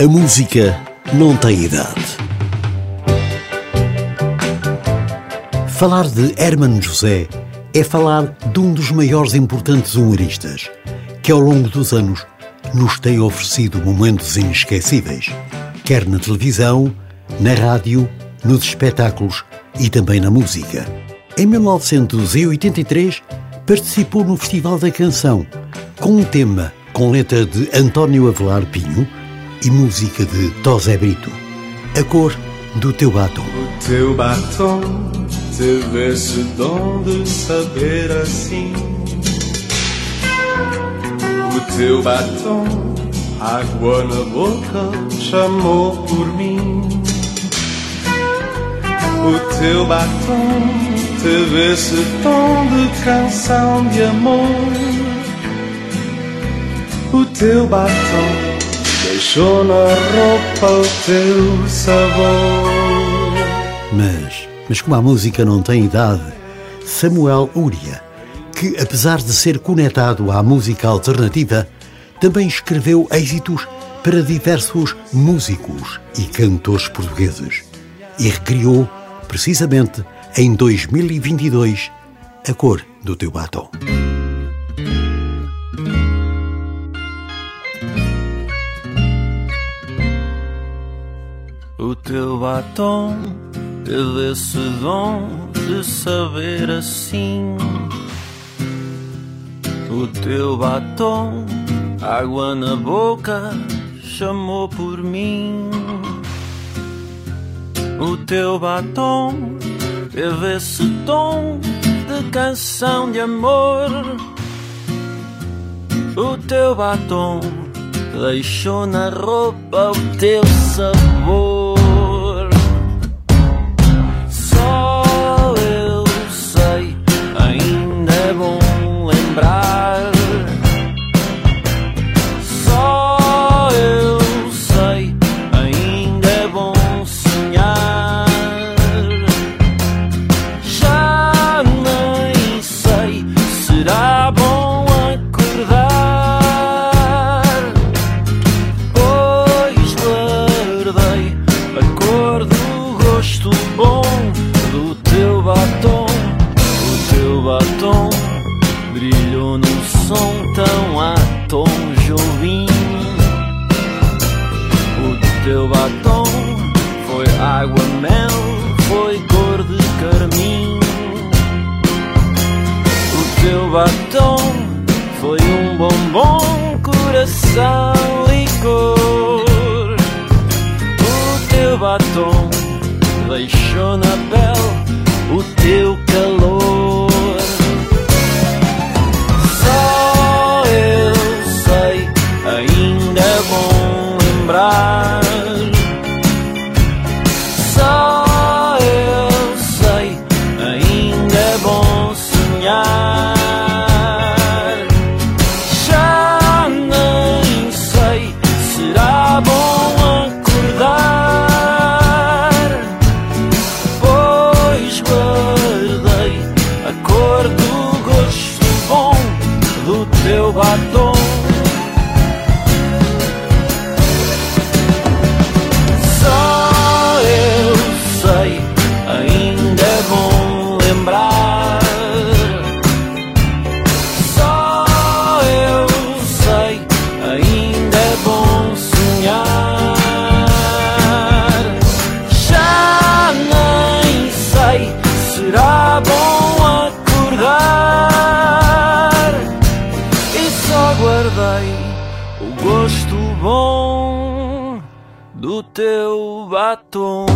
A música não tem idade. Falar de Hermano José é falar de um dos maiores e importantes humoristas, que ao longo dos anos nos tem oferecido momentos inesquecíveis, quer na televisão, na rádio, nos espetáculos e também na música. Em 1983, participou no Festival da Canção, com um tema com letra de António Avelar Pinho e música de Tosé Brito. A cor do teu batom. O teu batom teve esse dom de saber assim. O teu batom, água na boca, chamou por mim. O teu batom teve esse tom de canção de amor. O teu batom deixou na roupa o teu sabor. Mas, mas como a música não tem idade, Samuel Uria, que apesar de ser conectado à música alternativa, também escreveu êxitos para diversos músicos e cantores portugueses e recriou, precisamente em 2022, a cor do teu batom. O teu batom teve esse dom de saber assim. O teu batom, água na boca, chamou por mim. O teu batom teve esse tom de canção de amor. O teu batom deixou na roupa o teu sabor. Brilhou num som tão a tom. O teu batom foi água, mel, foi cor de carmim. O teu batom foi um bombom, coração, licor. Batom deixou na pele o teu calor. batom. Só gosto bom do teu batom.